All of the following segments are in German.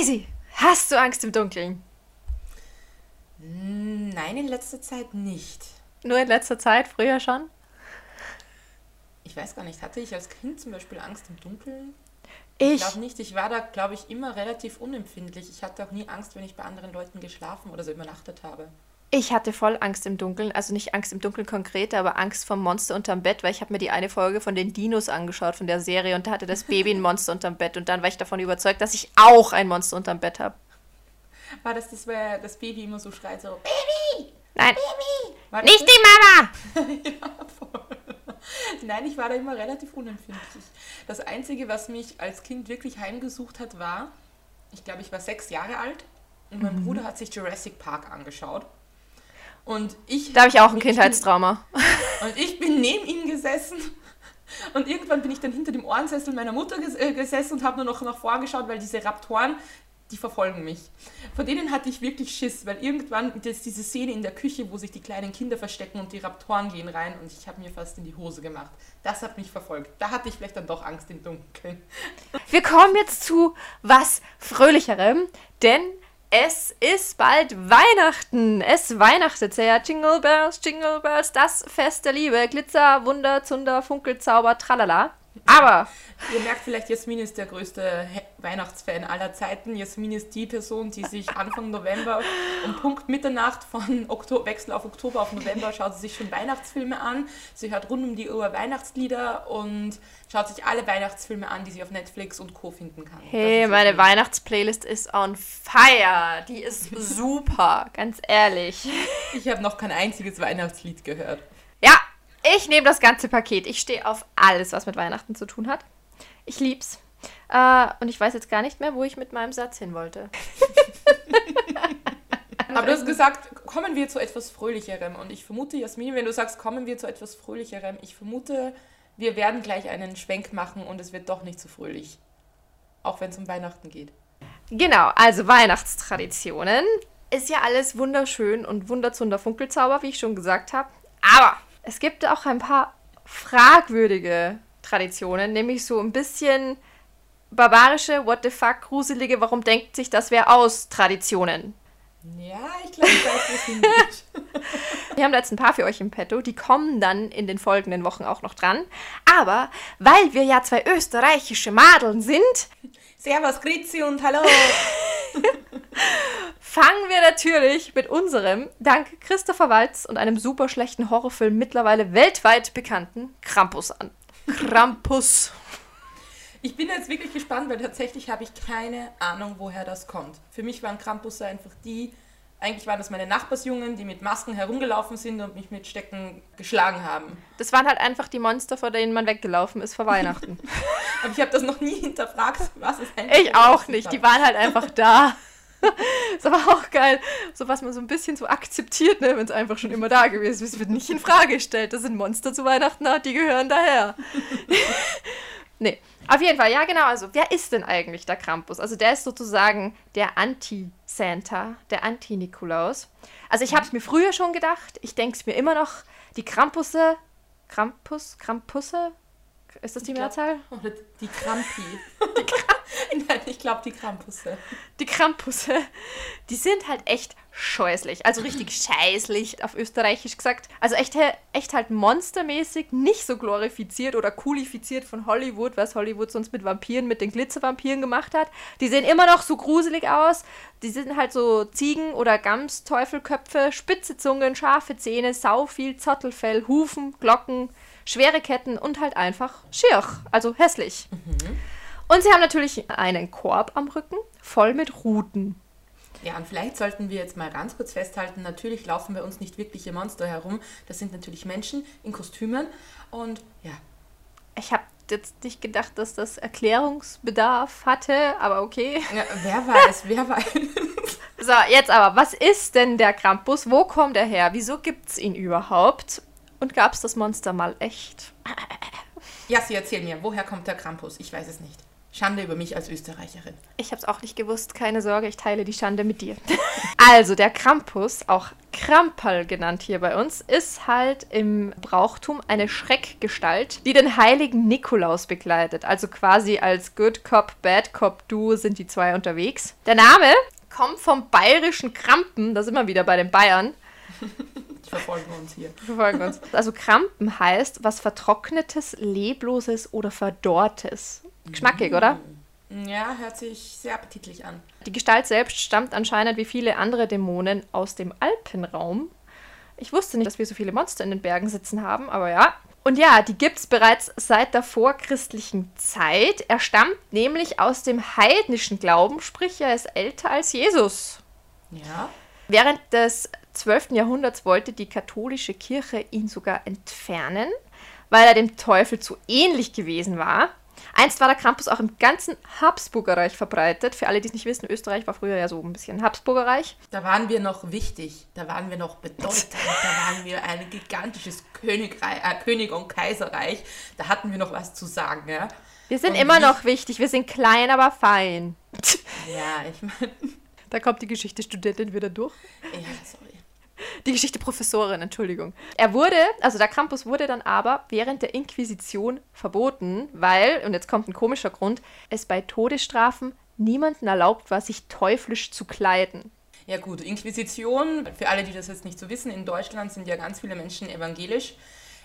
Daisy, hast du Angst im Dunkeln? Nein, in letzter Zeit nicht. Nur in letzter Zeit, früher schon? Ich weiß gar nicht, hatte ich als Kind zum Beispiel Angst im Dunkeln? Ich. Ich glaube nicht. Ich war da, glaube ich, immer relativ unempfindlich. Ich hatte auch nie Angst, wenn ich bei anderen Leuten geschlafen oder so übernachtet habe. Ich hatte voll Angst im Dunkeln, also nicht Angst im Dunkeln konkret, aber Angst vom Monster unterm Bett, weil ich habe mir die eine Folge von den Dinos angeschaut, von der Serie, und da hatte das Baby ein Monster unterm Bett und dann war ich davon überzeugt, dass ich auch ein Monster unterm Bett habe. War das das, weil das Baby immer so schreit, so Baby! Nein, War das nicht das? die Mama! ja, voll. Nein, ich war da immer relativ unempfindlich. Das Einzige, was mich als Kind wirklich heimgesucht hat, war, ich glaube, ich war sechs Jahre alt und mein Bruder hat sich Jurassic Park angeschaut. Und ich, Da habe ich auch ein Kindheitstrauma. Und ich bin neben ihm gesessen. Und irgendwann bin ich dann hinter dem Ohrensessel meiner Mutter ges äh, gesessen und habe nur noch nach vorn geschaut, weil diese Raptoren, die verfolgen mich. Vor denen hatte ich wirklich Schiss, weil irgendwann ist diese Szene in der Küche, wo sich die kleinen Kinder verstecken und die Raptoren gehen rein und ich habe mir fast in die Hose gemacht. Das hat mich verfolgt. Da hatte ich vielleicht dann doch Angst im Dunkeln. Wir kommen jetzt zu was Fröhlicherem, denn es ist bald Weihnachten. Es weihnachtet sehr. Jingle Bells, Jingle Bells, das Fest der Liebe. Glitzer, Wunder, Zunder, Funkelzauber, tralala. Aber Ihr merkt vielleicht, Jasmin ist der größte Weihnachtsfan aller Zeiten. Jasmin ist die Person, die sich Anfang November um Punkt Mitternacht von Oktober, Wechsel auf Oktober auf November schaut sie sich schon Weihnachtsfilme an. Sie hört rund um die Uhr Weihnachtslieder und schaut sich alle Weihnachtsfilme an, die sie auf Netflix und Co. finden kann. hey, meine. Weihnachtsplaylist ist on fire. Die ist super, ganz ehrlich. Ich habe noch kein einziges Weihnachtslied gehört. Ja, ich nehme das ganze Paket. Ich stehe auf alles, was mit Weihnachten zu tun hat. Ich lieb's. Äh, und ich weiß jetzt gar nicht mehr, wo ich mit meinem Satz hin wollte. Aber du hast gesagt, kommen wir zu etwas Fröhlicherem. Und ich vermute, Jasmin, wenn du sagst, kommen wir zu etwas Fröhlicherem, ich vermute, wir werden gleich einen Schwenk machen und es wird doch nicht so fröhlich. Auch wenn es um Weihnachten geht. Genau, also Weihnachtstraditionen. Ist ja alles wunderschön und wunderzunder Funkelzauber, wie ich schon gesagt habe. Aber es gibt auch ein paar fragwürdige Traditionen, nämlich so ein bisschen barbarische, what the fuck, gruselige, warum denkt sich das wer aus Traditionen. Ja, ich glaube, wo es hingeht. Wir haben da jetzt ein paar für euch im Petto, die kommen dann in den folgenden Wochen auch noch dran. Aber weil wir ja zwei österreichische Madeln sind, Servus, Grüezi und Hallo. fangen wir natürlich mit unserem, dank Christopher Waltz und einem super schlechten Horrorfilm mittlerweile weltweit bekannten Krampus an. Krampus. Ich bin jetzt wirklich gespannt, weil tatsächlich habe ich keine Ahnung, woher das kommt. Für mich waren Krampusse einfach die, eigentlich waren das meine Nachbarsjungen, die mit Masken herumgelaufen sind und mich mit Stecken geschlagen haben. Das waren halt einfach die Monster, vor denen man weggelaufen ist vor Weihnachten. Aber ich habe das noch nie hinterfragt, was es eigentlich Ich auch nicht. Die waren halt einfach da. ist aber auch geil, so was man so ein bisschen so akzeptiert, ne, wenn es einfach schon immer da gewesen ist. Es wird nicht in Frage gestellt. Das sind Monster zu Weihnachten, na, die gehören daher. nee, auf jeden Fall, ja genau. Also, wer ist denn eigentlich der Krampus? Also, der ist sozusagen der Anti-Santa, der Anti-Nikolaus. Also, ich habe es mir früher schon gedacht. Ich denke es mir immer noch. Die Krampusse, Krampus, Krampusse, ist das die glaub- Mehrzahl? Oder die Krampi. Nein, ich glaube die Krampusse. die Krampusse, die sind halt echt scheußlich. Also richtig scheißlich auf Österreichisch gesagt. Also echt, echt halt monstermäßig, nicht so glorifiziert oder coolifiziert von Hollywood, was Hollywood sonst mit Vampiren, mit den Glitzervampiren gemacht hat. Die sehen immer noch so gruselig aus. Die sind halt so Ziegen- oder Gams-Teufelköpfe, spitze Zungen, scharfe Zähne, sau viel Zottelfell, Hufen, Glocken, schwere Ketten und halt einfach schier. Also hässlich. Und sie haben natürlich einen Korb am Rücken, voll mit Ruten. Ja, und vielleicht sollten wir jetzt mal ganz kurz festhalten, natürlich laufen bei uns nicht wirkliche Monster herum. Das sind natürlich Menschen in Kostümen. Und ja, Ich habe jetzt nicht gedacht, dass das Erklärungsbedarf hatte, aber okay. ja wer weiß, wer weiß. So, jetzt aber, was ist denn der Krampus? Wo kommt er her? Wieso gibt's ihn überhaupt? Und gab's das Monster mal echt? Ja, Sie erzähl mir, woher kommt der Krampus? Ich weiß es nicht. Schande über mich als Österreicherin. Ich habe es auch nicht gewusst, keine Sorge, ich teile die Schande mit dir. also, der Krampus, auch Kramperl genannt hier bei uns, ist halt im Brauchtum eine Schreckgestalt, die den heiligen Nikolaus begleitet. Also quasi als Good Cop, Bad Cop Duo sind die zwei unterwegs. Der Name kommt vom bayerischen Krampen, da sind wir wieder bei den Bayern. Verfolgen uns hier. Verfolgen uns. Also Krampen heißt was Vertrocknetes, Lebloses oder Verdorrtes. Geschmackig, oder? Ja, hört sich sehr appetitlich an. Die Gestalt selbst stammt anscheinend wie viele andere Dämonen aus dem Alpenraum. Ich wusste nicht, dass wir so viele Monster in den Bergen sitzen haben, aber ja. Und ja, die gibt es bereits seit der vorchristlichen Zeit. Er stammt nämlich aus dem heidnischen Glauben, sprich er ist älter als Jesus. Ja. Während des 12. Jahrhunderts wollte die katholische Kirche ihn sogar entfernen, weil er dem Teufel zu ähnlich gewesen war. Einst war der Krampus auch im ganzen Habsburgerreich verbreitet. Für alle, die es nicht wissen, Österreich war früher ja so ein bisschen Habsburgerreich. Da waren wir noch wichtig, da waren wir noch bedeutend, da waren wir ein gigantisches Königreich, äh, König und Kaiserreich. Da hatten wir noch was zu sagen, ja. Wir sind Und immer wie- noch wichtig, wir sind klein, aber fein. Ja, ich meine, Da kommt die Geschichtestudentin wieder durch. ja, sorry. Die Geschichte-Professorin, Entschuldigung. Er wurde, also der Krampus wurde dann aber während der Inquisition verboten, weil, und jetzt kommt ein komischer Grund, es bei Todesstrafen niemanden erlaubt war, sich teuflisch zu kleiden. Ja gut, Inquisition, für alle, die das jetzt nicht so wissen, in Deutschland sind ja ganz viele Menschen evangelisch.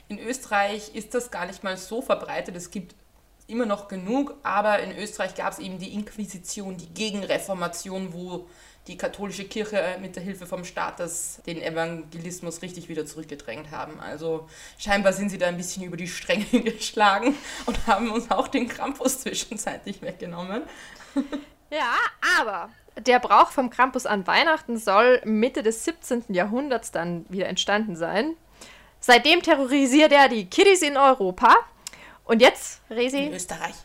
In Österreich ist das gar nicht mal so verbreitet. Es gibt immer noch genug, aber in Österreich gab es eben die Inquisition, die Gegenreformation, wo die katholische Kirche mit der Hilfe vom Staat das, den Evangelismus richtig wieder zurückgedrängt haben. Also scheinbar sind sie da ein bisschen über die Stränge geschlagen und haben uns auch den Krampus zwischenzeitlich weggenommen. Ja, aber der Brauch vom Krampus an Weihnachten soll Mitte des 17. Jahrhunderts dann wieder entstanden sein. Seitdem terrorisiert er die Kiddies in Europa. Und jetzt, Resi, In Österreich.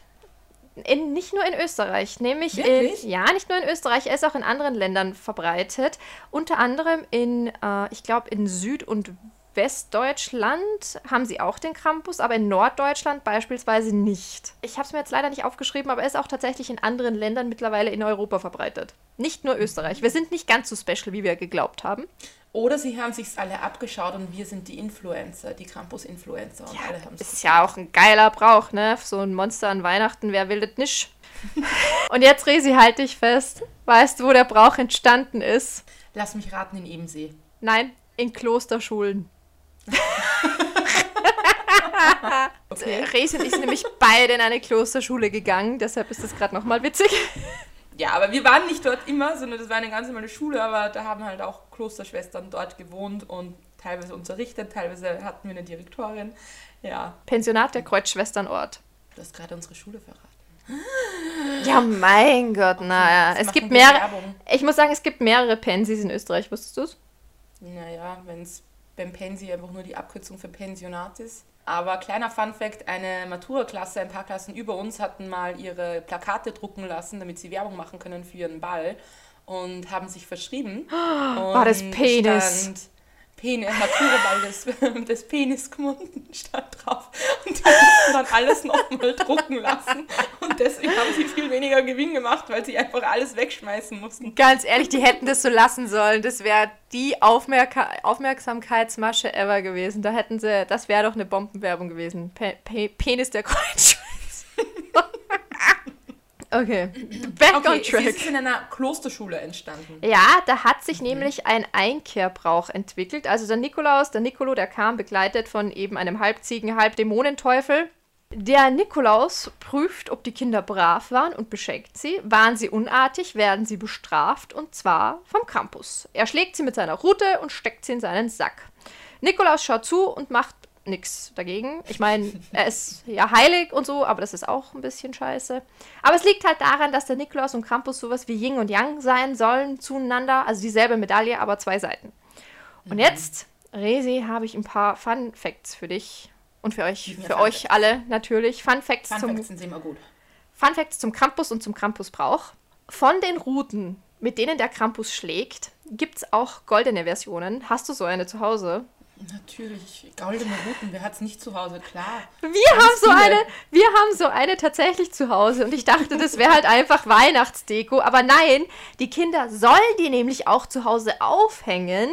In, nicht nur in Österreich, nämlich Wirklich? in, ja, nicht nur in Österreich, er ist auch in anderen Ländern verbreitet. Unter anderem in, äh, ich glaube, in Süd- und Westdeutschland haben sie auch den Krampus, aber in Norddeutschland beispielsweise nicht. Ich habe es mir jetzt leider nicht aufgeschrieben, aber er ist auch tatsächlich in anderen Ländern mittlerweile in Europa verbreitet. Nicht nur Österreich. Wir sind nicht ganz so special, wie wir geglaubt haben. Oder sie haben sich's alle abgeschaut und wir sind die Influencer, die Krampus-Influencer und alle haben Ist ja auch ein geiler Brauch, ne? So ein Monster an Weihnachten, wer will das nicht? Und jetzt, Resi, halt dich fest. Weißt du, wo der Brauch entstanden ist? Lass mich raten, in Ebensee. Nein, in Klosterschulen. Okay. Resi und ich sind nämlich beide in eine Klosterschule gegangen, deshalb ist das gerade nochmal witzig. Ja, aber wir waren nicht dort immer, sondern das war eine ganz normale Schule, aber da haben halt auch Klosterschwestern dort gewohnt und teilweise unterrichtet, teilweise hatten wir eine Direktorin. Ja, Pensionat der Kreuzschwesternort. du hast gerade unsere Schule verraten. Ja, mein Gott, naja. jetzt Es gibt mehrere. Werbung. Ich muss sagen, es gibt mehrere Pensis in Österreich, wusstest du es? Naja, wenn es beim Pensi einfach nur die Abkürzung für Pensionat ist. Aber kleiner Fun Fact, eine Matura-Klasse, ein paar Klassen über uns hatten mal ihre Plakate drucken lassen, damit sie Werbung machen können für ihren Ball und haben sich verschrieben. War das Penis? Penis, Matura-Ball des, des Penis gemunden stand drauf. Und die mussten dann alles nochmal drucken lassen. Und deswegen haben sie viel weniger Gewinn gemacht, weil sie einfach alles wegschmeißen mussten. Ganz ehrlich, die hätten das so lassen sollen. Das wäre die Aufmerka Aufmerksamkeitsmasche ever gewesen. Da hätten sie, das wäre doch eine Bombenwerbung gewesen. Pe Pe Penis der Kreuzschweiz. okay, back on Okay, sie track. ist in einer Klosterschule entstanden. Ja, da hat sich nämlich ein Einkehrbrauch entwickelt. Also der Nikolaus, der Nicolo, der kam begleitet von eben einem Halbziegen, Halbdämonenteufel. Der Nikolaus prüft, ob die Kinder brav waren und beschenkt sie. Waren sie unartig, werden sie bestraft und zwar vom Krampus. Er schlägt sie mit seiner Rute und steckt sie in seinen Sack. Nikolaus schaut zu und macht nichts dagegen. Ich meine, er ist ja heilig und so, aber das ist auch ein bisschen scheiße. Aber es liegt halt daran, dass der Nikolaus und Krampus sowas wie Yin und Yang sein sollen zueinander. Also dieselbe Medaille, aber zwei Seiten. Und jetzt, Resi, habe ich ein paar Fun Facts für dich und für euch, für Fun euch alle natürlich. Fun Facts, Fun zum, Facts sind immer gut. Fun Facts zum Krampus und zum Krampusbrauch. Von den Routen, mit denen der Krampus schlägt, gibt es auch goldene Versionen. Hast du so eine zu Hause? Natürlich, goldene Routen, wer hat es nicht zu Hause? Klar. Wir haben so viele. eine, wir haben so eine tatsächlich zu Hause und ich dachte, das wäre halt einfach Weihnachtsdeko, aber nein, die Kinder sollen die nämlich auch zu Hause aufhängen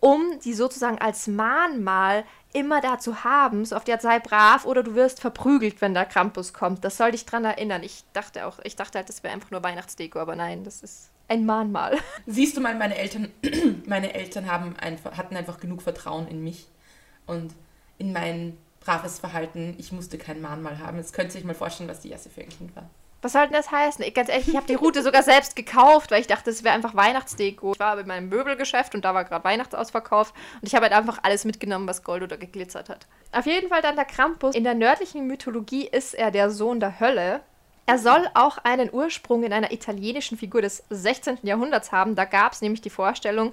um die sozusagen als Mahnmal immer da zu haben, so auf die Art sei brav oder du wirst verprügelt, wenn der Krampus kommt. Das soll dich dran erinnern. Ich dachte auch, ich dachte halt, das wäre einfach nur Weihnachtsdeko, aber nein, das ist ein Mahnmal. Siehst du mal, meine Eltern, meine Eltern haben einfach, hatten einfach genug Vertrauen in mich und in mein braves Verhalten. Ich musste kein Mahnmal haben. Jetzt könnt ihr euch mal vorstellen, was die Jasse für ein Kind war. Was soll denn das heißen? Ich, ganz ehrlich, ich habe die Route sogar selbst gekauft, weil ich dachte, es wäre einfach Weihnachtsdeko. Ich war bei meinem Möbelgeschäft und da war gerade Weihnachtsausverkauf und ich habe halt einfach alles mitgenommen, was Gold oder geglitzert hat. Auf jeden Fall dann der Krampus. In der nördlichen Mythologie ist er der Sohn der Hölle. Er soll auch einen Ursprung in einer italienischen Figur des 16. Jahrhunderts haben. Da gab es nämlich die Vorstellung,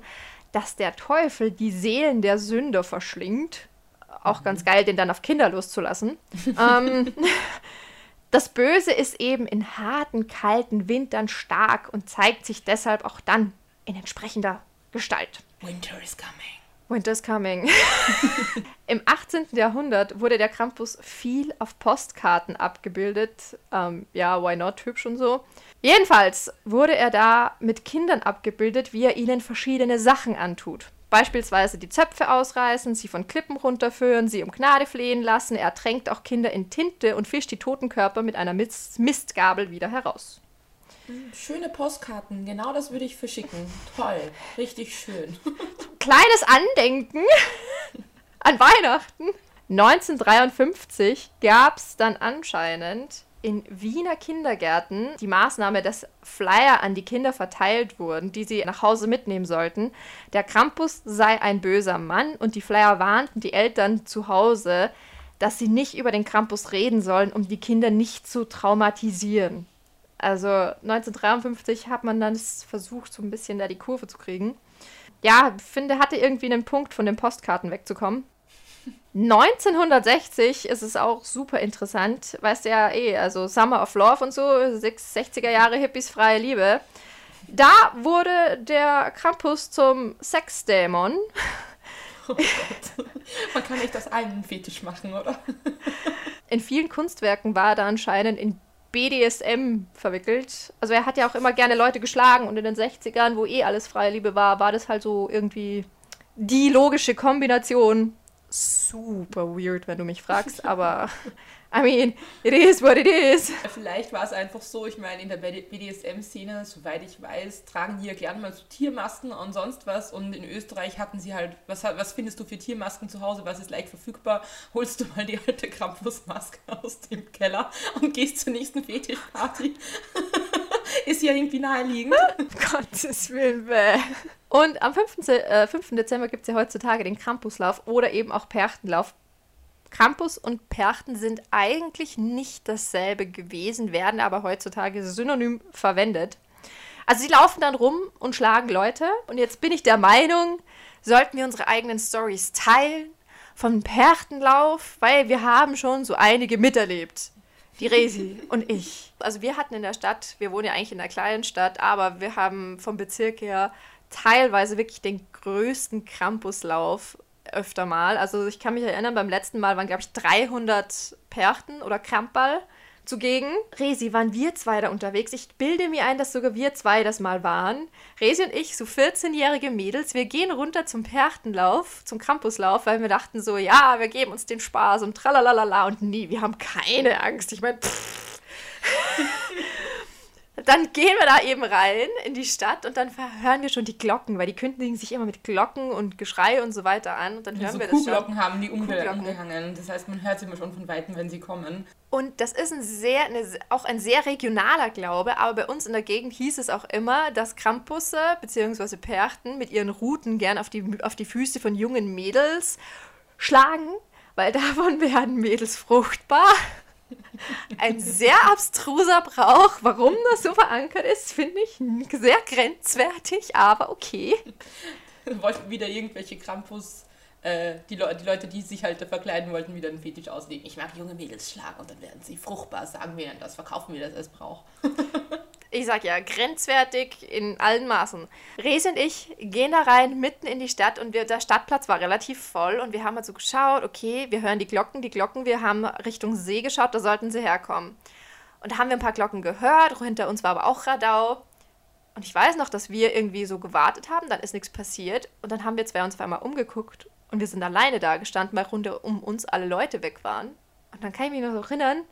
dass der Teufel die Seelen der Sünder verschlingt. Auch ganz geil, den dann auf Kinder loszulassen. ähm, das Böse ist eben in harten, kalten Wintern stark und zeigt sich deshalb auch dann in entsprechender Gestalt. Winter is coming. Winter is coming. Im 18. Jahrhundert wurde der Krampus viel auf Postkarten abgebildet. Ähm, ja, why not? Hübsch und so. Jedenfalls wurde er da mit Kindern abgebildet, wie er ihnen verschiedene Sachen antut. Beispielsweise die Zöpfe ausreißen, sie von Klippen runterführen, sie um Gnade flehen lassen. Er tränkt auch Kinder in Tinte und fischt die toten Körper mit einer Mist Mistgabel wieder heraus. Schöne Postkarten, genau das würde ich verschicken. Toll, richtig schön. Kleines Andenken an Weihnachten. 1953 gab es dann anscheinend in Wiener Kindergärten die Maßnahme, dass Flyer an die Kinder verteilt wurden, die sie nach Hause mitnehmen sollten. Der Krampus sei ein böser Mann und die Flyer warnten die Eltern zu Hause, dass sie nicht über den Krampus reden sollen, um die Kinder nicht zu traumatisieren. Also 1953 hat man dann versucht, so ein bisschen da die Kurve zu kriegen. Ja, finde, hatte irgendwie einen Punkt, von den Postkarten wegzukommen. 1960 ist es auch super interessant. Weißt du ja eh, also Summer of Love und so, 60er Jahre Hippies, freie Liebe. Da wurde der Krampus zum Sexdämon. Oh Gott. Man kann nicht das einen Fetisch machen, oder? In vielen Kunstwerken war er da anscheinend in BDSM verwickelt. Also er hat ja auch immer gerne Leute geschlagen und in den 60ern, wo eh alles freie Liebe war, war das halt so irgendwie die logische Kombination super weird, wenn du mich fragst, aber I mean, it is what it is. Vielleicht war es einfach so, ich meine, in der BDSM-Szene, soweit ich weiß, tragen die ja gerne mal so Tiermasken und sonst was und in Österreich hatten sie halt, was, was findest du für Tiermasken zu Hause, was ist leicht verfügbar? Holst du mal die alte Krampusmaske aus dem Keller und gehst zur nächsten Fetischparty. ist ja irgendwie naheliegend. Gottes Willen, bäh. Und am 5. Äh, 5. Dezember gibt es ja heutzutage den Krampuslauf oder eben auch Perchtenlauf. Krampus und Perchten sind eigentlich nicht dasselbe gewesen, werden aber heutzutage synonym verwendet. Also sie laufen dann rum und schlagen Leute. Und jetzt bin ich der Meinung, sollten wir unsere eigenen Stories teilen vom Perchtenlauf, weil wir haben schon so einige miterlebt. Die Resi und ich. Also wir hatten in der Stadt, wir wohnen ja eigentlich in einer kleinen Stadt, aber wir haben vom Bezirk her teilweise wirklich den größten Krampuslauf öfter mal. Also ich kann mich erinnern, beim letzten Mal waren, glaube ich, 300 Perchten oder Krampball zugegen. Resi, waren wir zwei da unterwegs? Ich bilde mir ein, dass sogar wir zwei das mal waren. Resi und ich, so 14-jährige Mädels, wir gehen runter zum Perchtenlauf, zum Krampuslauf, weil wir dachten so, ja, wir geben uns den Spaß und tralalala und nee, wir haben keine Angst. Ich meine, dann gehen wir da eben rein in die Stadt und dann hören wir schon die Glocken, weil die kündigen sich immer mit Glocken und Geschrei und so weiter an. Und dann hören so wir das Kuhglocken haben die umge umgehangen. Das heißt, man hört sie immer schon von Weitem, wenn sie kommen. Und das ist ein sehr, eine, auch ein sehr regionaler Glaube, aber bei uns in der Gegend hieß es auch immer, dass Krampusse bzw. Perchten mit ihren Ruten gern auf die, auf die Füße von jungen Mädels schlagen, weil davon werden Mädels fruchtbar. Ein sehr abstruser Brauch. Warum das so verankert ist, finde ich sehr grenzwertig, aber okay. Wollten wieder irgendwelche Krampus, äh, die, Le die Leute, die sich halt verkleiden wollten, wieder einen Fetisch auslegen. Ich mag junge Mädels schlagen und dann werden sie fruchtbar. Sagen wir das, verkaufen wir das als Brauch. Ich sag ja, grenzwertig in allen Maßen. Resi und ich gehen da rein, mitten in die Stadt und wir, der Stadtplatz war relativ voll und wir haben halt so geschaut, okay, wir hören die Glocken, die Glocken, wir haben Richtung See geschaut, da sollten sie herkommen. Und da haben wir ein paar Glocken gehört, hinter uns war aber auch Radau. Und ich weiß noch, dass wir irgendwie so gewartet haben, dann ist nichts passiert. Und dann haben wir zwei uns einmal umgeguckt und wir sind alleine da gestanden, weil runter um uns alle Leute weg waren. Und dann kann ich mich noch erinnern,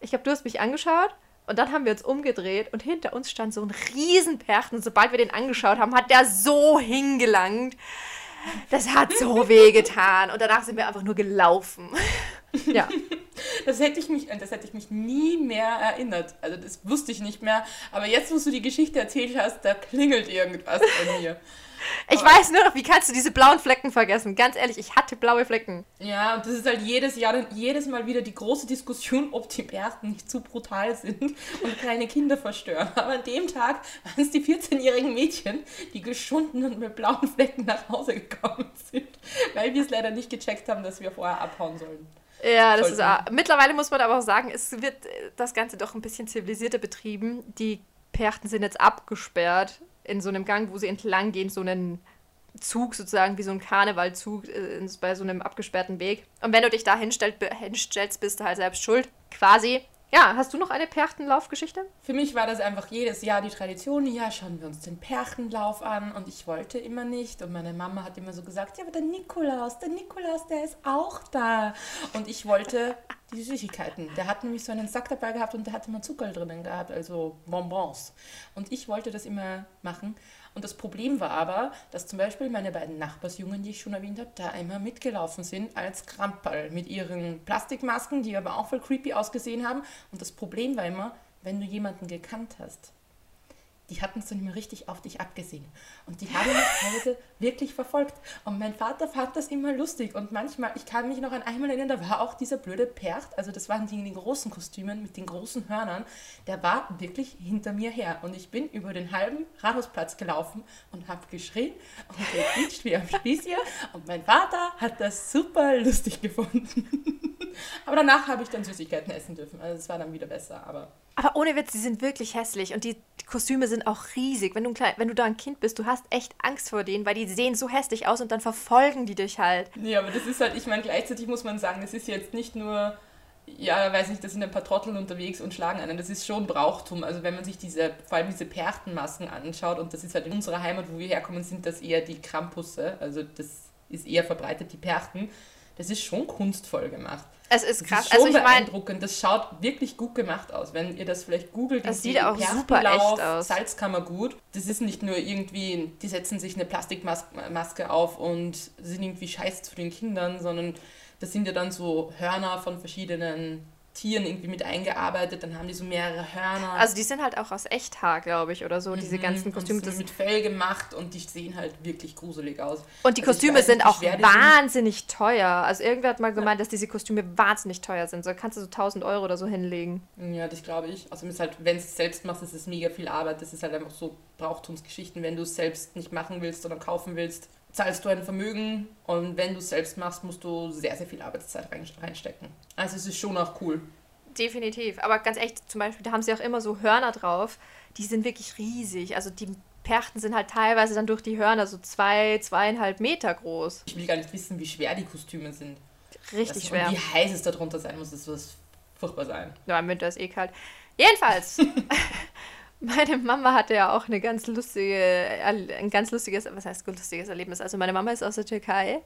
ich glaube, du hast mich angeschaut und dann haben wir uns umgedreht und hinter uns stand so ein Riesenperchen. Und sobald wir den angeschaut haben, hat der so hingelangt. Das hat so weh getan. Und danach sind wir einfach nur gelaufen. ja. Das hätte, ich mich, das hätte ich mich nie mehr erinnert. Also das wusste ich nicht mehr. Aber jetzt, wo du die Geschichte erzählt hast, da klingelt irgendwas bei mir. Ich Aber weiß nur noch, wie kannst du diese blauen Flecken vergessen? Ganz ehrlich, ich hatte blaue Flecken. Ja, und das ist halt jedes Jahr jedes Mal wieder die große Diskussion, ob die Bärten nicht zu brutal sind und kleine Kinder verstören. Aber an dem Tag waren es die 14-jährigen Mädchen, die geschunden und mit blauen Flecken nach Hause gekommen sind, weil wir es leider nicht gecheckt haben, dass wir vorher abhauen sollen. Ja, das Sollten. ist mittlerweile muss man aber auch sagen, es wird das Ganze doch ein bisschen zivilisierter betrieben. Die Perchten sind jetzt abgesperrt in so einem Gang, wo sie entlang gehen, so einen Zug sozusagen, wie so ein Karnevalzug äh, bei so einem abgesperrten Weg. Und wenn du dich da hinstellt, hinstellst, bist du halt selbst schuld. Quasi. Ja, hast du noch eine Perchtenlaufgeschichte? Für mich war das einfach jedes Jahr die Tradition. Ja, schauen wir uns den Perchtenlauf an. Und ich wollte immer nicht. Und meine Mama hat immer so gesagt: Ja, aber der Nikolaus, der Nikolaus, der ist auch da. Und ich wollte die Süßigkeiten. Der hat nämlich so einen Sack dabei gehabt und der hatte immer Zucker drinnen gehabt, also Bonbons. Und ich wollte das immer machen. Und das Problem war aber, dass zum Beispiel meine beiden Nachbarsjungen, die ich schon erwähnt habe, da immer mitgelaufen sind als Kramperl mit ihren Plastikmasken, die aber auch voll creepy ausgesehen haben. Und das Problem war immer, wenn du jemanden gekannt hast, die hatten es dann immer richtig auf dich abgesehen. Und die haben mich teilweise wirklich verfolgt. Und mein Vater fand das immer lustig. Und manchmal, ich kann mich noch an einmal erinnern, da war auch dieser blöde Percht, also das waren die in den großen Kostümen mit den großen Hörnern, der war wirklich hinter mir her. Und ich bin über den halben Rathausplatz gelaufen und habe geschrien und gequietscht wie am Spießchen. Und mein Vater hat das super lustig gefunden. Aber danach habe ich dann Süßigkeiten essen dürfen. Also es war dann wieder besser. Aber aber ohne Witz, die sind wirklich hässlich und die Kostüme sind auch riesig. Wenn du, klein, wenn du da ein Kind bist, du hast echt Angst vor denen, weil die sehen so hässlich aus und dann verfolgen die dich halt. Nee, aber das ist halt, ich meine, gleichzeitig muss man sagen, das ist jetzt nicht nur, ja, weiß nicht, da sind ein paar Trotteln unterwegs und schlagen einen. Das ist schon Brauchtum. Also wenn man sich diese, vor allem diese Perchtenmasken anschaut und das ist halt in unserer Heimat, wo wir herkommen, sind das eher die Krampusse. Also das ist eher verbreitet, die Perchten. Das ist schon kunstvoll gemacht. Es ist krass. Das ist schon also ich beeindruckend. Das schaut wirklich gut gemacht aus. Wenn ihr das vielleicht googelt, das sieht auch super echt aus. Salzkammergut. Das ist nicht nur irgendwie, die setzen sich eine Plastikmaske auf und sind irgendwie scheiß zu den Kindern, sondern das sind ja dann so Hörner von verschiedenen Tieren irgendwie mit eingearbeitet, dann haben die so mehrere Hörner. Also die sind halt auch aus Echthaar, glaube ich, oder so, mhm. diese ganzen Kostüme. Das mit Fell gemacht und die sehen halt wirklich gruselig aus. Und die also Kostüme sind auch wahnsinnig sind. teuer. Also irgendwer hat mal gemeint, ja. dass diese Kostüme wahnsinnig teuer sind. So kannst du so 1000 Euro oder so hinlegen. Ja, das glaube ich. Also halt, wenn du es selbst machst, ist es mega viel Arbeit. Das ist halt einfach so Brauchtumsgeschichten. Wenn du es selbst nicht machen willst oder kaufen willst, zahlst du ein Vermögen und wenn du es selbst machst, musst du sehr, sehr viel Arbeitszeit reinstecken. Also es ist schon auch cool. Definitiv. Aber ganz echt, zum Beispiel, da haben sie auch immer so Hörner drauf, die sind wirklich riesig. Also die Perchten sind halt teilweise dann durch die Hörner so zwei, zweieinhalb Meter groß. Ich will gar nicht wissen, wie schwer die Kostüme sind. Richtig das, schwer. Und wie heiß es darunter sein muss, das muss furchtbar sein. Ja, im Winter ist eh kalt. Jedenfalls, Meine Mama hatte ja auch eine ganz lustige, ein ganz lustiges, was heißt lustiges Erlebnis? Also meine Mama ist aus der Türkei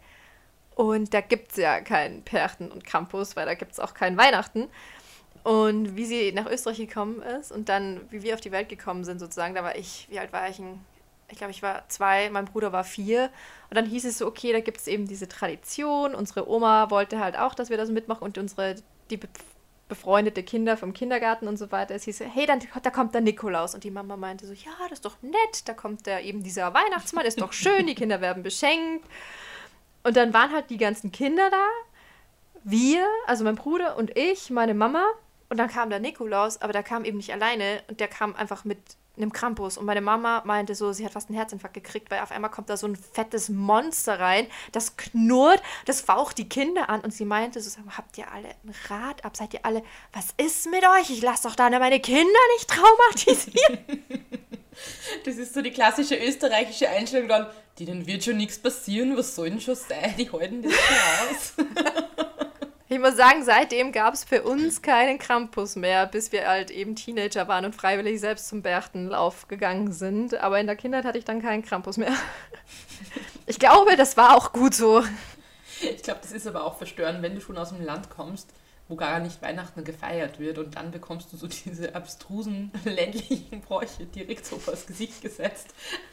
und da gibt es ja keinen Perchten und Campus, weil da gibt es auch kein Weihnachten. Und wie sie nach Österreich gekommen ist und dann, wie wir auf die Welt gekommen sind sozusagen, da war ich, wie alt war ich? Ich glaube, ich war zwei, mein Bruder war vier. Und dann hieß es so, okay, da gibt es eben diese Tradition. Unsere Oma wollte halt auch, dass wir das mitmachen und unsere, die befreundete Kinder vom Kindergarten und so weiter. Es hieß, hey, dann, da kommt der Nikolaus. Und die Mama meinte so, ja, das ist doch nett, da kommt der eben dieser Weihnachtsmann, ist doch schön, die Kinder werden beschenkt. Und dann waren halt die ganzen Kinder da, wir, also mein Bruder und ich, meine Mama. Und dann kam der Nikolaus, aber der kam eben nicht alleine und der kam einfach mit einem Krampus. Und meine Mama meinte so, sie hat fast einen Herzinfarkt gekriegt, weil auf einmal kommt da so ein fettes Monster rein, das knurrt, das faucht die Kinder an. Und sie meinte so, habt ihr alle ein Rad ab? Seid ihr alle, was ist mit euch? Ich lasse doch da meine Kinder nicht traumatisieren. Das ist so die klassische österreichische Einstellung dann, denen wird schon nichts passieren, was soll denn schon sein? Die halten das schon aus. Ich muss sagen, seitdem gab es für uns keinen Krampus mehr, bis wir halt eben Teenager waren und freiwillig selbst zum Berchtenlauf gegangen sind. Aber in der Kindheit hatte ich dann keinen Krampus mehr. Ich glaube, das war auch gut so. Ich glaube, das ist aber auch verstörend, wenn du schon aus dem Land kommst, wo gar nicht Weihnachten gefeiert wird und dann bekommst du so diese abstrusen ländlichen Bräuche direkt so vors Gesicht gesetzt.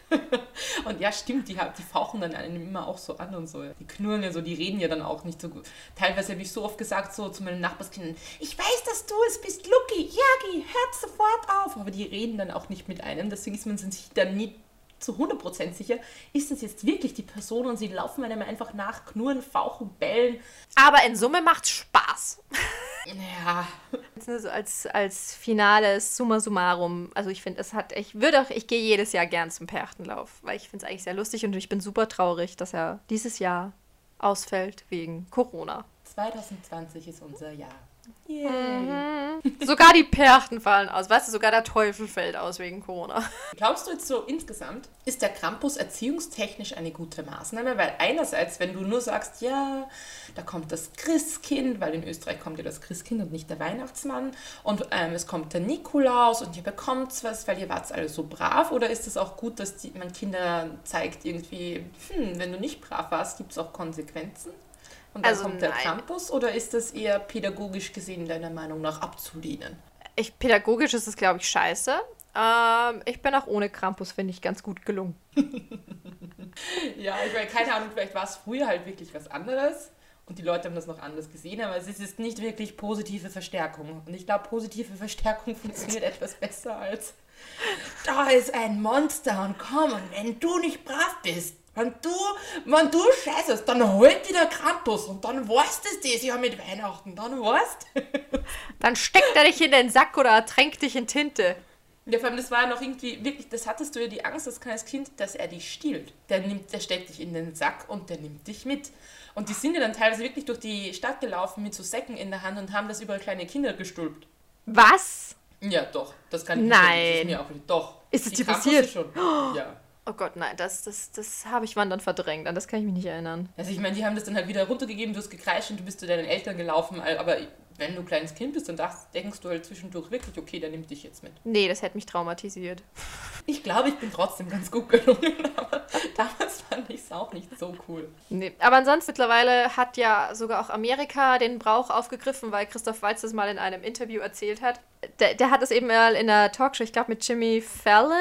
und ja, stimmt, die, die fauchen dann einem immer auch so an und so. Die knurren ja so, die reden ja dann auch nicht so gut. Teilweise habe ich so oft gesagt, so zu meinen Nachbarskindern, ich weiß, dass du es bist, Lucky, Jagi, hört sofort auf. Aber die reden dann auch nicht mit einem, deswegen ist man sich dann nie zu 100% sicher, ist das jetzt wirklich die Person und sie laufen einem einfach nach, knurren, fauchen, bellen. Aber in Summe macht's Spaß. Ja. Also als, als finales Summa summarum, also ich finde, es hat, ich würde auch, ich gehe jedes Jahr gern zum Perchtenlauf, weil ich finde es eigentlich sehr lustig und ich bin super traurig, dass er dieses Jahr ausfällt wegen Corona. 2020 ist unser Jahr. Mhm. Sogar die Perchten fallen aus. Weißt du, sogar der Teufel fällt aus wegen Corona. Glaubst du jetzt so insgesamt, ist der Krampus erziehungstechnisch eine gute Maßnahme? Weil einerseits, wenn du nur sagst, ja, da kommt das Christkind, weil in Österreich kommt ja das Christkind und nicht der Weihnachtsmann, und ähm, es kommt der Nikolaus und ihr bekommt was, weil ihr wart alle so brav, oder ist es auch gut, dass die, man Kinder zeigt irgendwie, hm, wenn du nicht brav warst, gibt es auch Konsequenzen? Und dann Also kommt der nein. Krampus oder ist das eher pädagogisch gesehen deiner Meinung nach abzulehnen? Ich, pädagogisch ist es, glaube ich, scheiße. Ähm, ich bin auch ohne Krampus, finde ich, ganz gut gelungen. Ja, ich meine, keine Ahnung, vielleicht war es früher halt wirklich was anderes und die Leute haben das noch anders gesehen, aber es ist nicht wirklich positive Verstärkung. Und ich glaube, positive Verstärkung funktioniert etwas besser als da ist ein Monster und komm, und wenn du nicht brav bist, wenn du, wenn du scheißest, dann holt dir der Krampus und dann weißt es das ja mit Weihnachten, dann weißt Dann steckt er dich in den Sack oder ertränkt dich in Tinte. Ja, vor allem, das war ja noch irgendwie, wirklich, das hattest du ja die Angst als kleines Kind, dass er dich stiehlt. Der nimmt, der steckt dich in den Sack und der nimmt dich mit. Und die sind ja dann teilweise wirklich durch die Stadt gelaufen mit so Säcken in der Hand und haben das über kleine Kinder gestülpt. Was? Ja, doch, das kann ich Nein. nicht. Das ist mir auch Doch. Ist es Die dir passiert? Schon. Ja. Oh Gott, nein, das, das, das habe ich wann dann verdrängt. An das kann ich mich nicht erinnern. Also ich meine, die haben das dann halt wieder runtergegeben, du hast gekreischt und du bist zu deinen Eltern gelaufen, aber wenn du ein kleines Kind bist, dann dacht- denkst du halt zwischendurch wirklich, okay, der nimmt dich jetzt mit. Nee, das hätte mich traumatisiert. Ich glaube, ich bin trotzdem ganz gut gelungen, aber damals fand ich es auch nicht so cool. Nee. Aber ansonsten mittlerweile hat ja sogar auch Amerika den Brauch aufgegriffen, weil Christoph Waltz das mal in einem Interview erzählt hat. Der, der hat es eben mal in der Talkshow, ich glaube mit Jimmy Fallon,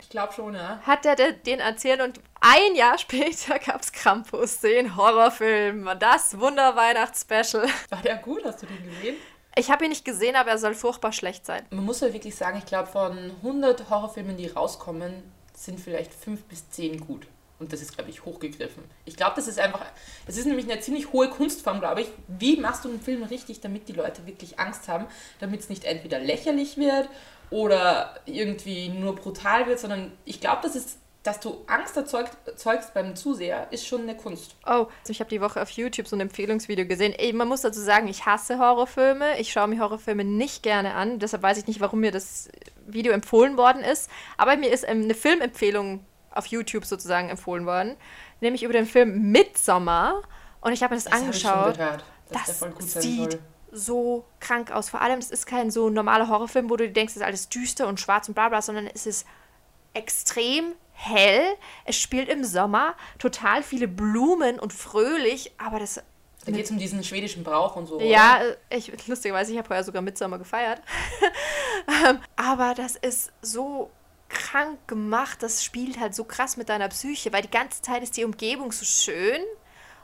Ich glaube schon, ja. hat er de- den erzählt und ein Jahr später gab es Krampus, den Horrorfilm, das Wunder-Weihnachtsspecial. War der gut? Hast du den gesehen? Ich habe ihn nicht gesehen, aber er soll furchtbar schlecht sein. Man muss ja wirklich sagen, ich glaube, von 100 Horrorfilmen, die rauskommen, sind vielleicht 5 bis 10 gut. Und das ist, glaube ich, hochgegriffen. Ich glaube, das ist einfach, das ist nämlich eine ziemlich hohe Kunstform, glaube ich. Wie machst du einen Film richtig, damit die Leute wirklich Angst haben, damit es nicht entweder lächerlich wird oder irgendwie nur brutal wird, sondern ich glaube, das ist, dass du Angst erzeugt, erzeugst beim Zuseher, ist schon eine Kunst. Oh, also ich habe die Woche auf YouTube so ein Empfehlungsvideo gesehen. Ey, man muss dazu sagen, ich hasse Horrorfilme. Ich schaue mir Horrorfilme nicht gerne an. Deshalb weiß ich nicht, warum mir das Video empfohlen worden ist. Aber mir ist ähm, eine Filmempfehlung auf YouTube sozusagen empfohlen worden. Nämlich über den Film Midsommar. Und ich habe mir das, Das angeschaut. gehört, Das sieht soll. so krank aus. Vor allem, es ist kein so normaler Horrorfilm, wo du denkst, es ist alles düster und schwarz und bla bla, sondern es ist extrem hell. Es spielt im Sommer, total viele Blumen und fröhlich, aber das. Da geht es um diesen schwedischen Brauch und so. oder? Ja, ich, lustigerweise, ich habe vorher sogar Mitsommer gefeiert. Ähm, aber das ist so krank gemacht, das spielt halt so krass mit deiner Psyche, weil die ganze Zeit ist die Umgebung so schön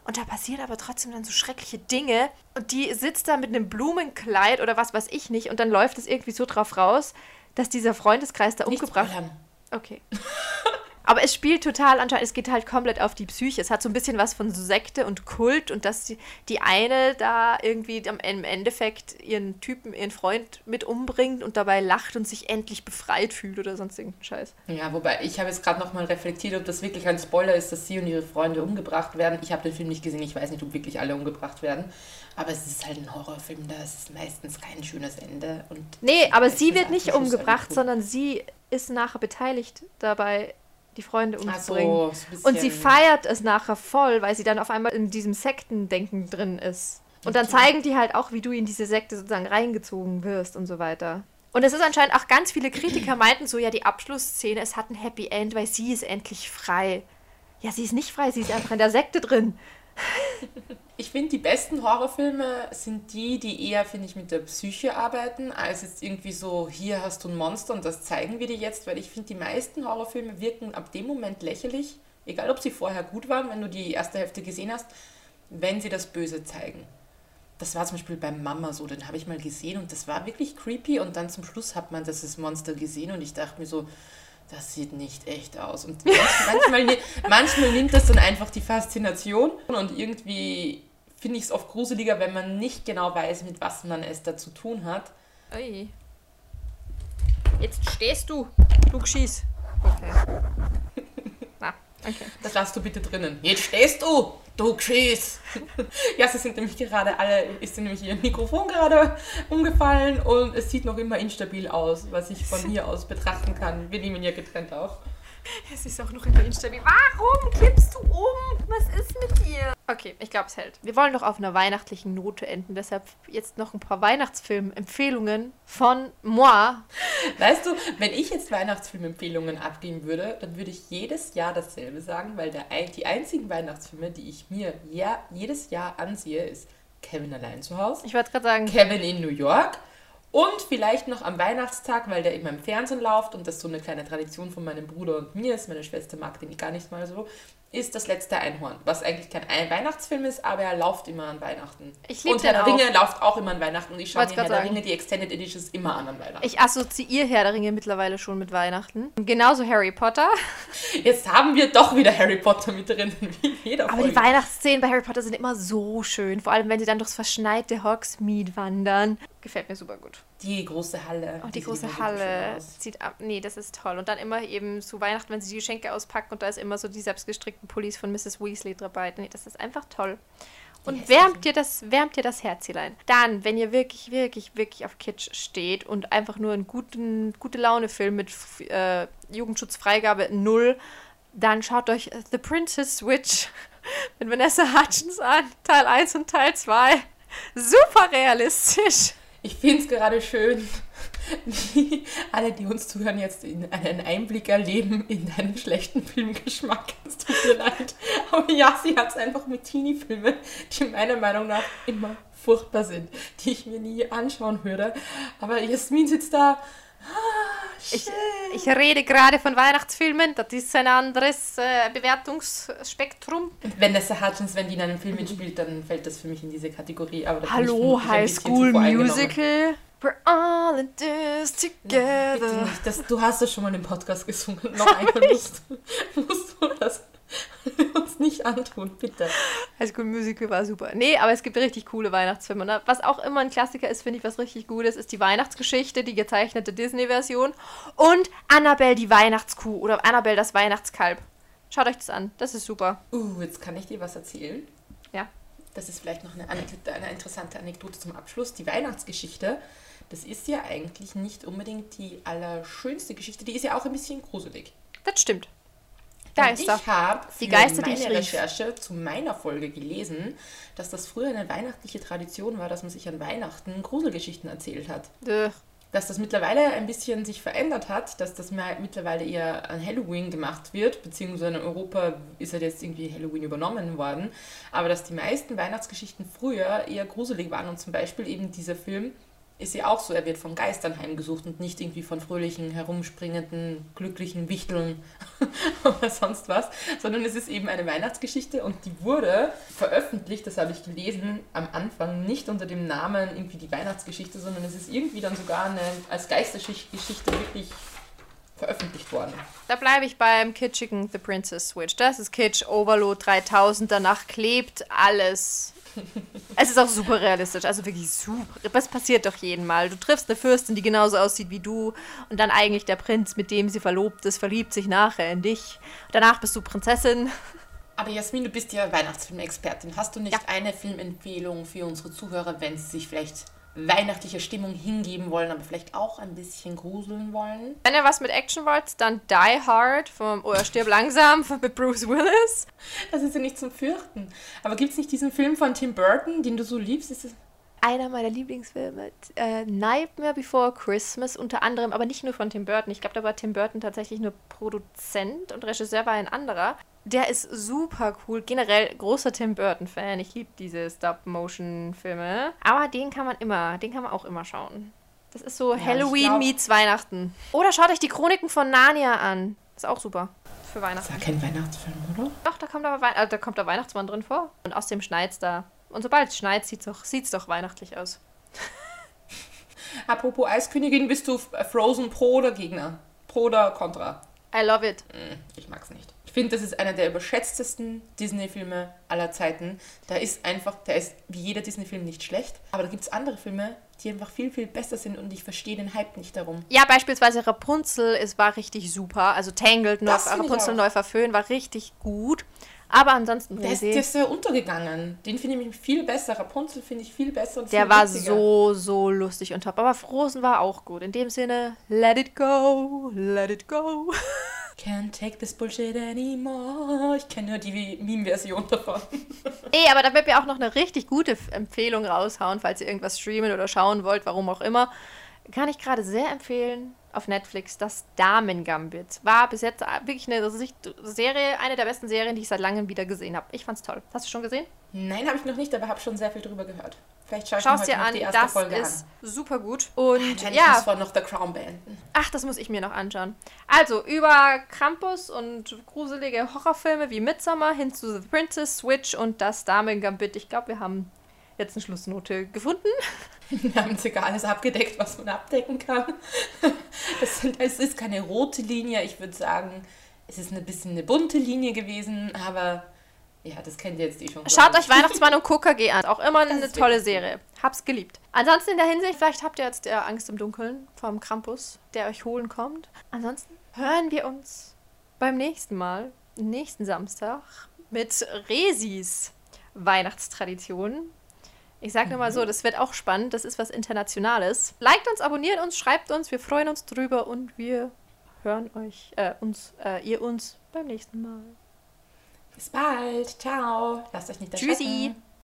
und da passieren aber trotzdem dann so schreckliche Dinge und die sitzt da mit einem Blumenkleid oder was weiß ich nicht und dann läuft es irgendwie so drauf raus, dass dieser Freundeskreis da Nicht umgebracht spoilern. Okay. Aber es spielt total anscheinend, es geht halt komplett auf die Psyche. Es hat so ein bisschen was von Sekte und Kult und dass die, die eine da irgendwie am, im Endeffekt ihren Typen, ihren Freund mit umbringt und dabei lacht und sich endlich befreit fühlt oder sonst irgendeinen Scheiß. Ja, wobei ich habe jetzt gerade nochmal reflektiert, ob das wirklich ein Spoiler ist, dass sie und ihre Freunde umgebracht werden. Ich habe den Film nicht gesehen, ich weiß nicht, ob wirklich alle umgebracht werden. Aber es ist halt ein Horrorfilm, da ist meistens kein schönes Ende. Und Nee, aber sie wird nicht umgebracht, sondern sie ist nachher beteiligt dabei, die Freunde umzubringen. so, so Und sie feiert es nachher voll, weil sie dann auf einmal in diesem Sektendenken drin ist. Und dann zeigen die halt auch, wie du in diese Sekte sozusagen reingezogen wirst und so weiter. Und es ist anscheinend auch ganz viele Kritiker meinten so, ja, die Abschlussszene, es hat ein Happy End, weil sie ist endlich frei. Ja, sie ist nicht frei, sie ist einfach in der Sekte drin. Ich finde, die besten Horrorfilme sind die, die eher, finde ich, mit der Psyche arbeiten, als jetzt irgendwie so, hier hast du ein Monster und das zeigen wir dir jetzt, weil ich finde, die meisten Horrorfilme wirken ab dem Moment lächerlich, egal ob sie vorher gut waren, wenn du die erste Hälfte gesehen hast, wenn sie das Böse zeigen. Das war zum Beispiel bei Mama so, den habe ich mal gesehen und das war wirklich creepy und dann zum Schluss hat man das Monster gesehen und ich dachte mir so, das sieht nicht echt aus. Und manchmal, manchmal nimmt das dann einfach die Faszination und irgendwie finde ich es oft gruseliger, wenn man nicht genau weiß, mit was man es da zu tun hat. Ui. Jetzt stehst du, du schieß. Okay. Na, okay. Das lass du bitte drinnen. Jetzt stehst du, du schieß. ja, sie sind nämlich gerade alle, ist nämlich ihr Mikrofon gerade umgefallen und es sieht noch immer instabil aus, was ich von hier aus betrachten kann. Wir nehmen ja getrennt auf. Es ist auch noch immer instabil. Warum kippst du um? Was ist mit dir? Okay, ich glaube, es hält. Wir wollen doch auf einer weihnachtlichen Note enden. Deshalb jetzt noch ein paar Weihnachtsfilm-Empfehlungen von moi. Weißt du, wenn ich jetzt Weihnachtsfilm-Empfehlungen abgeben würde, dann würde ich jedes Jahr dasselbe sagen, weil der, die einzigen Weihnachtsfilme, die ich mir ja, jedes Jahr ansehe, ist Kevin allein zu Hause. Ich wollte gerade sagen. Kevin in New York und vielleicht noch am Weihnachtstag, weil der immer im Fernsehen läuft und das so eine kleine Tradition von meinem Bruder und mir ist. Meine Schwester mag den gar nicht mal so ist das letzte Einhorn, was eigentlich kein Weihnachtsfilm ist, aber er läuft immer an Weihnachten. Ich liebe Und Herr der Ringe läuft auch immer an Weihnachten und ich schaue mir Herr der Ringe, die Extended Editions, immer an an Weihnachten. Ich assoziiere Herr der Ringe mittlerweile schon mit Weihnachten. Genauso Harry Potter. Jetzt haben wir doch wieder Harry Potter mit drin, wie jeder Aber Folge. die Weihnachtsszenen bei Harry Potter sind immer so schön, vor allem wenn sie dann durchs verschneite Hogsmeade wandern. Gefällt mir super gut. Die große Halle. Oh, die, die große Halle. Sieht ab. Nee, das ist toll. Und dann immer eben zu Weihnachten, wenn sie die Geschenke auspacken und da ist immer so die selbstgestrickten Pullis von Mrs. Weasley dabei. Nee, das ist einfach toll. Und wärmt dir das, wärmt dir das Herzchen Dann, wenn ihr wirklich, wirklich, wirklich auf Kitsch steht und einfach nur einen guten, gute Laune-Film mit äh, Jugendschutzfreigabe null, dann schaut euch The Princess Switch mit Vanessa Hutchins an. Teil 1 und Teil 2. Super realistisch. Ich finde es gerade schön, wie alle, die uns zuhören, jetzt einen Einblick erleben in deinen schlechten Filmgeschmack. Es tut mir leid. Aber ja, sie hat es einfach mit Teenie-Filmen, die meiner Meinung nach immer furchtbar sind, die ich mir nie anschauen würde. Aber Jasmin sitzt da ich, ich, rede gerade von Weihnachtsfilmen, das ist ein anderes äh, Bewertungsspektrum. Wenn Nessa Hutchins, wenn die in einem Film mitspielt, dann fällt das für mich in diese Kategorie. Aber Hallo, High School Musical. We're all in this together. Bitte nicht, das, du hast das schon mal im Podcast gesungen. Noch einmal musst, musst du das uns nicht antun, bitte. High School Musical war super. Nee, aber es gibt richtig coole Weihnachtsfilme. Ne? Was auch immer ein Klassiker ist, finde ich, was richtig gut ist, ist die Weihnachtsgeschichte, die gezeichnete Disney-Version. Und Annabelle die Weihnachtskuh oder Annabelle das Weihnachtskalb. Schaut euch das an, das ist super. Uh, jetzt kann ich dir was erzählen. Ja. Das ist vielleicht noch eine, eine interessante Anekdote zum Abschluss. Die Weihnachtsgeschichte, das ist ja eigentlich nicht unbedingt die allerschönste Geschichte. Die ist ja auch ein bisschen gruselig. Das stimmt. Geister. Ich habe die Geister, meine die Recherche rief. zu meiner Folge gelesen, dass das früher eine weihnachtliche Tradition war, dass man sich an Weihnachten Gruselgeschichten erzählt hat. Duh. Dass das mittlerweile ein bisschen sich verändert hat, dass das mittlerweile eher an Halloween gemacht wird, beziehungsweise in Europa ist halt jetzt irgendwie Halloween übernommen worden, aber dass die meisten Weihnachtsgeschichten früher eher gruselig waren und zum Beispiel eben dieser Film ist ja auch so, er wird von Geistern heimgesucht und nicht irgendwie von fröhlichen, herumspringenden, glücklichen Wichteln oder sonst was, sondern es ist eben eine Weihnachtsgeschichte und die wurde veröffentlicht, das habe ich gelesen, am Anfang nicht unter dem Namen irgendwie die Weihnachtsgeschichte, sondern es ist irgendwie dann sogar eine, als Geistergeschichte wirklich veröffentlicht worden. Da bleibe ich beim kitschigen The Princess Switch. Das ist Kitsch Overload 3000, danach klebt alles es ist auch super realistisch, also wirklich super. Das passiert doch jeden Mal. Du triffst eine Fürstin, die genauso aussieht wie du und dann eigentlich der Prinz, mit dem sie verlobt ist, verliebt sich nachher in dich. Danach bist du Prinzessin. Aber Jasmin, du bist ja Weihnachtsfilmexpertin. Hast du nicht ja. eine Filmempfehlung für unsere Zuhörer, wenn sie sich vielleicht weihnachtlicher Stimmung hingeben wollen, aber vielleicht auch ein bisschen gruseln wollen. Wenn ihr was mit Action wollt, dann Die Hard vom Oder stirb langsam von mit Bruce Willis. Das ist ja nicht zum Fürchten. Aber gibt es nicht diesen Film von Tim Burton, den du so liebst? Ist es Einer meiner Lieblingsfilme. Äh, Nightmare Before Christmas, unter anderem, aber nicht nur von Tim Burton. Ich glaube, da war Tim Burton tatsächlich nur Produzent und Regisseur war ein anderer. Der ist super cool. Generell großer Tim Burton-Fan. Ich liebe diese Stop-Motion-Filme. Aber den kann man immer, den kann man auch immer schauen. Das ist so ich Halloween glaub- meets Weihnachten. Oder schaut euch die Chroniken von Narnia an. Ist auch super. Für das Weihnachten. ist ja kein Weihnachtsfilm, oder? Doch, da kommt aber Wei äh, da kommt der Weihnachtsmann drin vor. Und aus dem schneit's da. Und sobald es schneit, sieht's doch, sieht's doch weihnachtlich aus. Apropos Eiskönigin, bist du Frozen Pro oder Gegner? Pro oder Contra? I love it. Hm, Ich mag's nicht. Ich finde, das ist einer der überschätztesten Disney-Filme aller Zeiten. Da ist einfach, der ist wie jeder Disney-Film nicht schlecht, aber da gibt es andere Filme, die einfach viel, viel besser sind und ich verstehe den Hype nicht darum. Ja, beispielsweise Rapunzel, es war richtig super. Also Tangled, neu, Rapunzel neu verföhnt, war richtig gut. Aber ansonsten, Der ist, der ist sehr untergegangen. Den finde ich viel besser. Rapunzel finde ich viel besser und der war witziger. so, so lustig und top. Aber Frozen war auch gut. In dem Sinne, let it go, let it go. Can't take this bullshit anymore. Ich kenne nur die Meme-Version davon. Ey, aber da wird mir auch noch eine richtig gute Empfehlung raushauen, falls ihr irgendwas streamen oder schauen wollt, warum auch immer. Kann ich gerade sehr empfehlen auf Netflix, das Damen-Gambit. War bis jetzt wirklich eine Serie, eine der besten Serien, die ich seit langem wieder gesehen habe. Ich fand's toll. Hast du schon gesehen? Nein, habe ich noch nicht, aber habe schon sehr viel drüber gehört. Vielleicht schaue ich Schau mir es heute dir an, die erste das Folge ist an. super gut. Und Wahrscheinlich muss ja, vor noch The Crown beenden. ach, das muss ich mir noch anschauen. Also, über Krampus und gruselige Horrorfilme wie Midsommar hin zu The Princess, Switch und das Damen-Gambit. Ich glaube, wir haben jetzt eine Schlussnote gefunden. Wir haben jetzt egal alles abgedeckt, was man abdecken kann. Das sind, es ist keine rote Linie. Ich würde sagen, es ist ein bisschen eine bunte Linie gewesen, aber ja, das kennt ihr jetzt eh schon. Schaut euch. Weihnachtsmann und KKG an. Auch immer eine ist tolle Serie. Hab's geliebt. Ansonsten in der Hinsicht, vielleicht habt ihr jetzt der Angst im Dunkeln vom Krampus, der euch holen kommt. Ansonsten hören wir uns beim nächsten Mal, nächsten Samstag, mit Resis Weihnachtstraditionen. Ich sag nur mal so, das wird auch spannend. Das ist was Internationales. Liked uns, abonniert uns, schreibt uns. Wir freuen uns drüber und wir hören euch, äh, uns, äh, ihr uns beim nächsten Mal. Bis bald. Ciao. Lasst euch nicht Tschüssi. erschrecken.